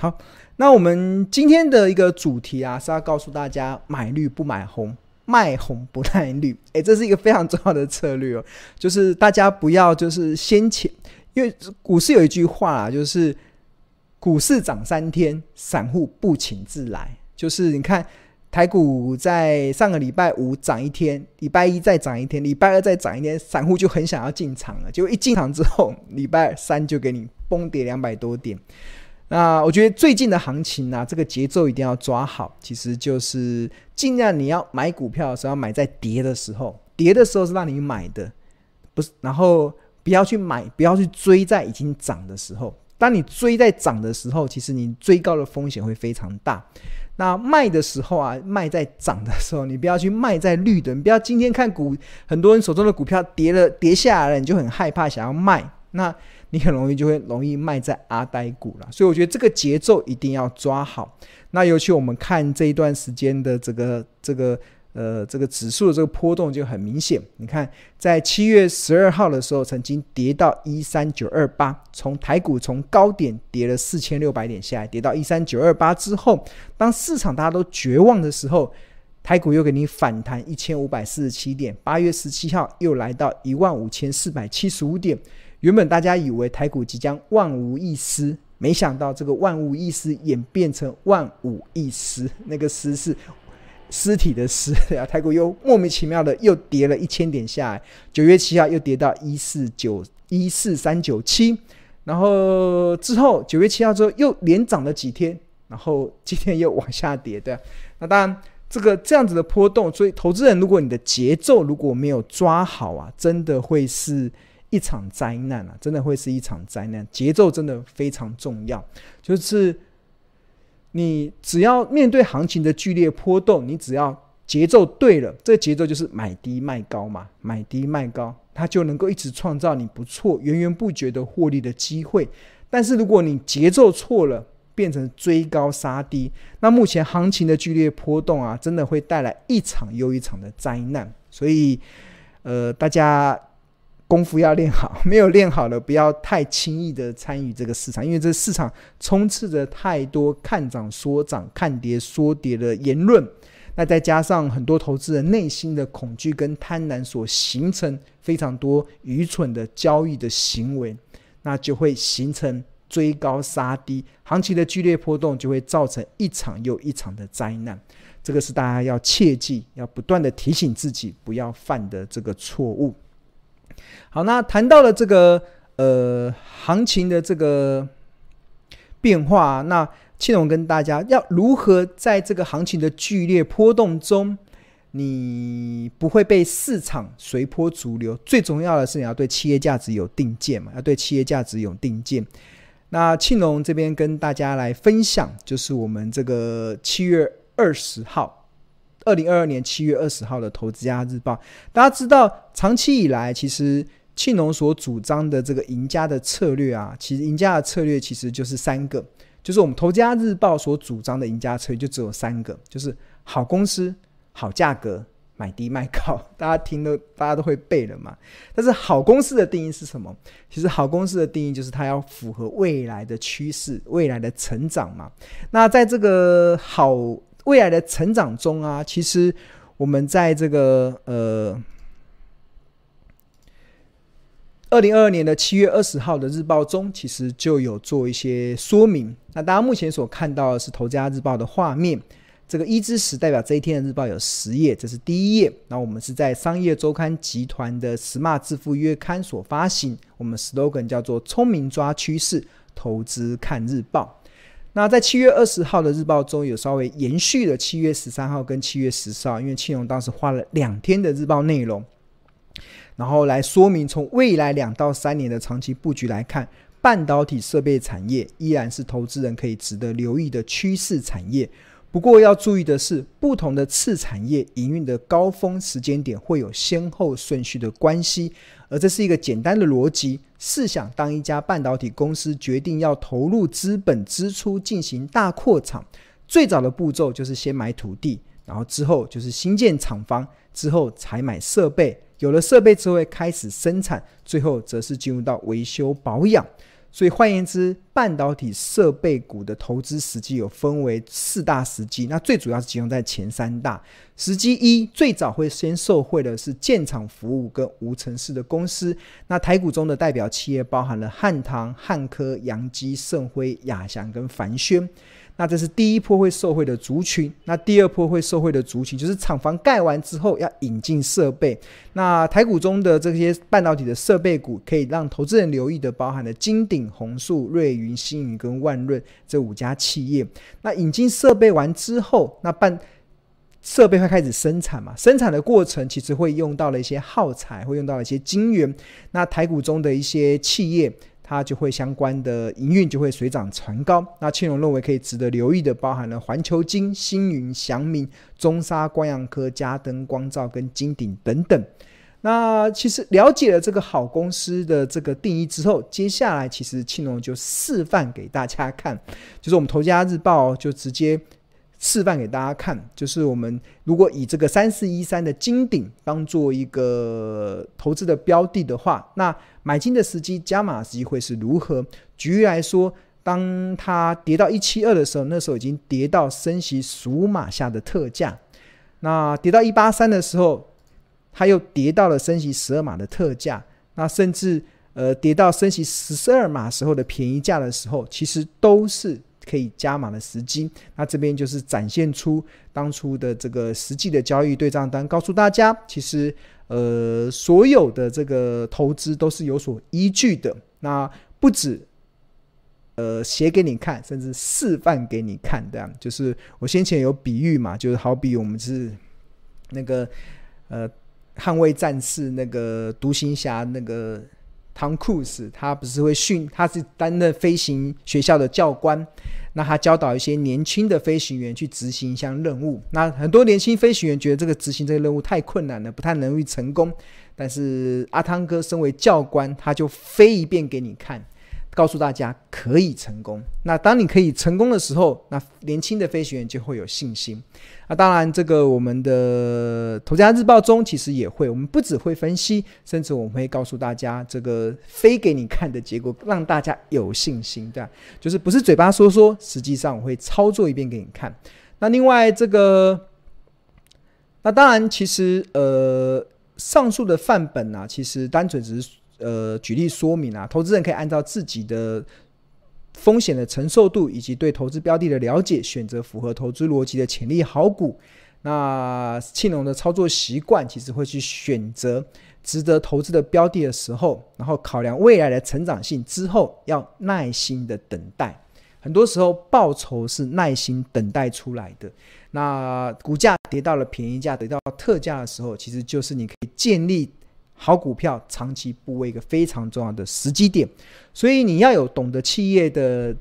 好，那我们今天的一个主题啊，是要告诉大家买绿不买红，卖红不卖绿。诶，这是一个非常重要的策略哦，就是大家不要就是先前，因为股市有一句话啊，就是股市涨三天，散户不请自来。就是你看台股在上个礼拜五涨一天，礼拜一再涨一天，礼拜二再涨一天，散户就很想要进场了。结果一进场之后，礼拜三就给你崩跌两百多点。那我觉得最近的行情呢、啊，这个节奏一定要抓好。其实就是尽量你要买股票的时候，买在跌的时候，跌的时候是让你买的，不是。然后不要去买，不要去追在已经涨的时候。当你追在涨的时候，其实你追高的风险会非常大。那卖的时候啊，卖在涨的时候，你不要去卖在绿的。你不要今天看股，很多人手中的股票跌了，跌下来了，你就很害怕，想要卖。那你很容易就会容易卖在阿呆股了，所以我觉得这个节奏一定要抓好。那尤其我们看这一段时间的这个这个呃这个指数的这个波动就很明显。你看，在七月十二号的时候，曾经跌到一三九二八，从台股从高点跌了四千六百点下来，跌到一三九二八之后，当市场大家都绝望的时候，台股又给你反弹一千五百四十七点，八月十七号又来到一万五千四百七十五点。原本大家以为台股即将万无一失，没想到这个万无一失演变成万无一失，那个失是尸体的尸，啊，太过又莫名其妙的又跌了一千点下来，九月七号又跌到一四九一四三九七，然后之后九月七号之后又连涨了几天，然后今天又往下跌，对啊，那当然这个这样子的波动，所以投资人如果你的节奏如果没有抓好啊，真的会是。一场灾难啊，真的会是一场灾难。节奏真的非常重要，就是你只要面对行情的剧烈波动，你只要节奏对了，这节奏就是买低卖高嘛，买低卖高，它就能够一直创造你不错、源源不绝的获利的机会。但是如果你节奏错了，变成追高杀低，那目前行情的剧烈波动啊，真的会带来一场又一场的灾难。所以，呃，大家。功夫要练好，没有练好的，不要太轻易的参与这个市场，因为这市场充斥着太多看涨说涨、看跌说跌的言论。那再加上很多投资人内心的恐惧跟贪婪所形成非常多愚蠢的交易的行为，那就会形成追高杀低，行情的剧烈波动就会造成一场又一场的灾难。这个是大家要切记，要不断的提醒自己不要犯的这个错误。好，那谈到了这个呃行情的这个变化，那庆隆跟大家要如何在这个行情的剧烈波动中，你不会被市场随波逐流？最重要的是你要对企业价值有定见嘛，要对企业价值有定见。那庆隆这边跟大家来分享，就是我们这个七月二十号。二零二二年七月二十号的《投资家日报》，大家知道，长期以来，其实庆农所主张的这个赢家的策略啊，其实赢家的策略其实就是三个，就是我们《投资家日报》所主张的赢家策略就只有三个，就是好公司、好价格、买低卖高。大家听都大家都会背了嘛。但是好公司的定义是什么？其实好公司的定义就是它要符合未来的趋势、未来的成长嘛。那在这个好。未来的成长中啊，其实我们在这个呃，二零二二年的七月二十号的日报中，其实就有做一些说明。那大家目前所看到的是《投资家日报》的画面，这个一之十代表这一天的日报有十页，这是第一页。那我们是在商业周刊集团的《Smart 致富月刊》所发行，我们 slogan 叫做“聪明抓趋势，投资看日报”。那在七月二十号的日报中有稍微延续了七月十三号跟七月十四号，因为庆荣当时花了两天的日报内容，然后来说明从未来两到三年的长期布局来看，半导体设备产业依然是投资人可以值得留意的趋势产业。不过要注意的是，不同的次产业营运的高峰时间点会有先后顺序的关系，而这是一个简单的逻辑。试想，当一家半导体公司决定要投入资本支出进行大扩厂，最早的步骤就是先买土地，然后之后就是新建厂房，之后才买设备，有了设备之后开始生产，最后则是进入到维修保养。所以换言之，半导体设备股的投资时机有分为四大时机，那最主要是集中在前三大时机。一最早会先受惠的是建厂服务跟无尘室的公司，那台股中的代表企业包含了汉唐、汉科、扬基、盛辉、亚翔跟凡轩。那这是第一波会受惠的族群，那第二波会受惠的族群就是厂房盖完之后要引进设备。那台股中的这些半导体的设备股，可以让投资人留意的，包含了金鼎、宏树、瑞云、星云跟万润这五家企业。那引进设备完之后，那半设备会开始生产嘛？生产的过程其实会用到了一些耗材，会用到了一些晶圆。那台股中的一些企业。它就会相关的营运就会水涨船高。那庆隆认为可以值得留意的，包含了环球金、星云、祥明、中沙、光阳科、嘉登、光照跟金鼎等等。那其实了解了这个好公司的这个定义之后，接下来其实庆隆就示范给大家看，就是我们头家日报就直接。示范给大家看，就是我们如果以这个三四一三的金顶当做一个投资的标的的话，那买金的时机、加码时机会是如何？举例来说，当它跌到一七二的时候，那时候已经跌到升息十五码下的特价；那跌到一八三的时候，它又跌到了升息十二码的特价；那甚至呃跌到升息十二码时候的便宜价的时候，其实都是。可以加码的时机，那这边就是展现出当初的这个实际的交易对账单，告诉大家，其实呃所有的这个投资都是有所依据的。那不止呃写给你看，甚至示范给你看，这样就是我先前有比喻嘛，就是好比我们是那个呃捍卫战士那个独行侠那个。汤库斯，他不是会训，他是担任飞行学校的教官，那他教导一些年轻的飞行员去执行一项任务。那很多年轻飞行员觉得这个执行这个任务太困难了，不太容易成功。但是阿汤哥身为教官，他就飞一遍给你看。告诉大家可以成功。那当你可以成功的时候，那年轻的飞行员就会有信心。那当然，这个我们的《头家日报》中其实也会，我们不只会分析，甚至我们会告诉大家这个飞给你看的结果，让大家有信心。对，就是不是嘴巴说说，实际上我会操作一遍给你看。那另外这个，那当然，其实呃，上述的范本啊，其实单纯只是。呃，举例说明啊，投资人可以按照自己的风险的承受度以及对投资标的的了解，选择符合投资逻辑的潜力好股。那庆隆的操作习惯，其实会去选择值得投资的标的的时候，然后考量未来的成长性之后，要耐心的等待。很多时候，报酬是耐心等待出来的。那股价跌到了便宜价，跌到特价的时候，其实就是你可以建立。好股票长期部位一个非常重要的时机点，所以你要有懂得企业的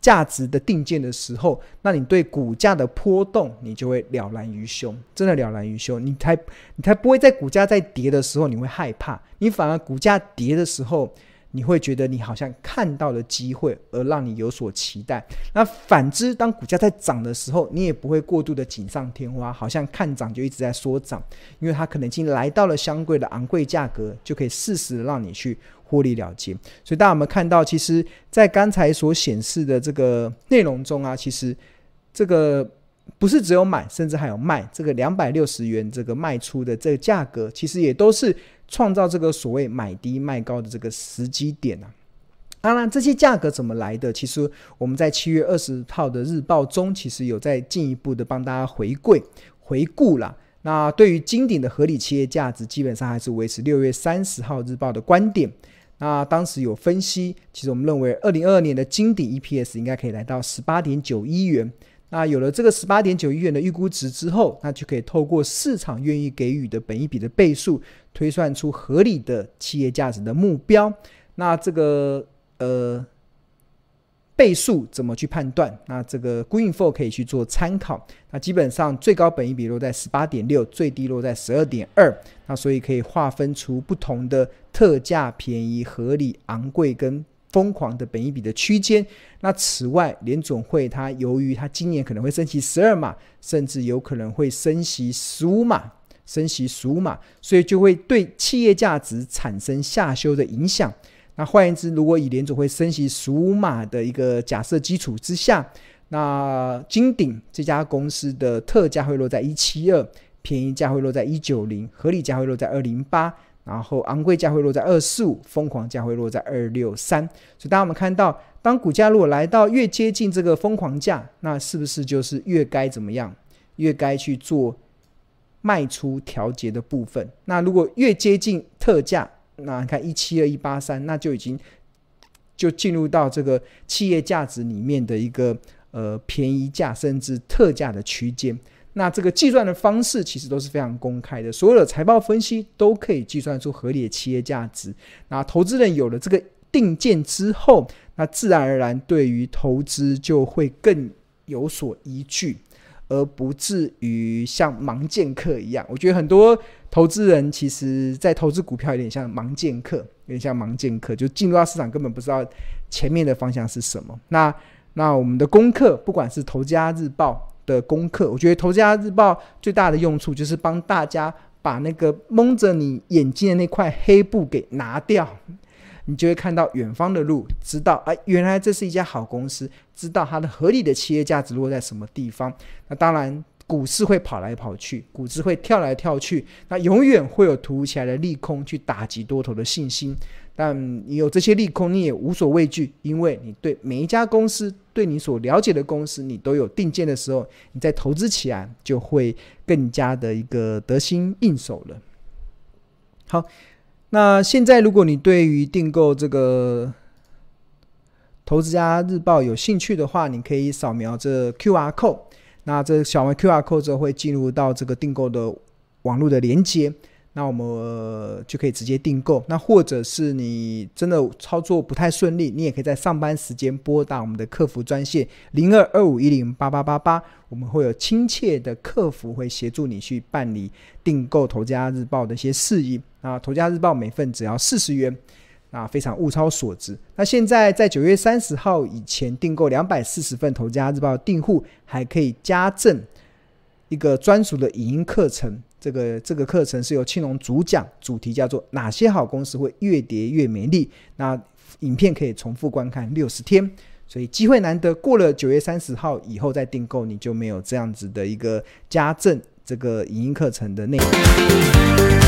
价值的定见的时候，那你对股价的波动你就会了然于胸，真的了然于胸，你才你才不会在股价在跌的时候你会害怕，你反而股价跌的时候。你会觉得你好像看到了机会，而让你有所期待。那反之，当股价在涨的时候，你也不会过度的锦上添花，好像看涨就一直在说涨，因为它可能已经来到了相对的昂贵价格，就可以适时的让你去获利了结。所以大家有没有看到，其实，在刚才所显示的这个内容中啊，其实这个不是只有买，甚至还有卖。这个两百六十元这个卖出的这个价格，其实也都是。创造这个所谓买低卖高的这个时机点啊，当然这些价格怎么来的？其实我们在七月二十号的日报中，其实有在进一步的帮大家回归回顾了。那对于金鼎的合理企业价值，基本上还是维持六月三十号日报的观点。那当时有分析，其实我们认为二零二二年的金鼎 EPS 应该可以来到十八点九一元。那有了这个十八点九亿元的预估值之后，那就可以透过市场愿意给予的本益比的倍数，推算出合理的企业价值的目标。那这个呃倍数怎么去判断？那这个 Greenfor 可以去做参考。那基本上最高本益比落在十八点六，最低落在十二点二。那所以可以划分出不同的特价、便宜、合理、昂贵跟疯狂的本益比的区间。那此外，联总会它由于它今年可能会升息十二码，甚至有可能会升息十五码，升息十五码，所以就会对企业价值产生下修的影响。那换言之，如果以联总会升息十五码的一个假设基础之下，那金鼎这家公司的特价会落在一七二，便宜价会落在一九零，合理价会落在二零八。然后昂贵价会落在二四五，疯狂价会落在二六三。所以，当我们看到，当股价如果来到越接近这个疯狂价，那是不是就是越该怎么样？越该去做卖出调节的部分？那如果越接近特价，那你看一七二一八三，那就已经就进入到这个企业价值里面的一个呃便宜价甚至特价的区间。那这个计算的方式其实都是非常公开的，所有的财报分析都可以计算出合理的企业价值。那投资人有了这个定见之后，那自然而然对于投资就会更有所依据，而不至于像盲剑客一样。我觉得很多投资人其实在投资股票有点像盲剑客，有点像盲剑客，就进入到市场根本不知道前面的方向是什么。那那我们的功课，不管是《投家日报》。的功课，我觉得《投资家日报》最大的用处就是帮大家把那个蒙着你眼睛的那块黑布给拿掉，你就会看到远方的路，知道哎，原来这是一家好公司，知道它的合理的企业价值落在什么地方。那当然。股市会跑来跑去，股市会跳来跳去，那永远会有突如其来的利空去打击多头的信心。但你有这些利空，你也无所畏惧，因为你对每一家公司，对你所了解的公司，你都有定见的时候，你在投资起来就会更加的一个得心应手了。好，那现在如果你对于订购这个投资家日报有兴趣的话，你可以扫描这 QR code。那这扫完 QR code 之后会进入到这个订购的网络的连接，那我们就可以直接订购。那或者是你真的操作不太顺利，你也可以在上班时间拨打我们的客服专线零二二五一零八八八八，我们会有亲切的客服会协助你去办理订购《投家日报》的一些事宜。啊，《投家日报》每份只要四十元。啊，非常物超所值。那现在在九月三十号以前订购两百四十份《投家日报》订户，还可以加赠一个专属的影音课程。这个这个课程是由青龙主讲，主题叫做“哪些好公司会越跌越美丽”。那影片可以重复观看六十天，所以机会难得。过了九月三十号以后再订购，你就没有这样子的一个加赠这个影音课程的内容。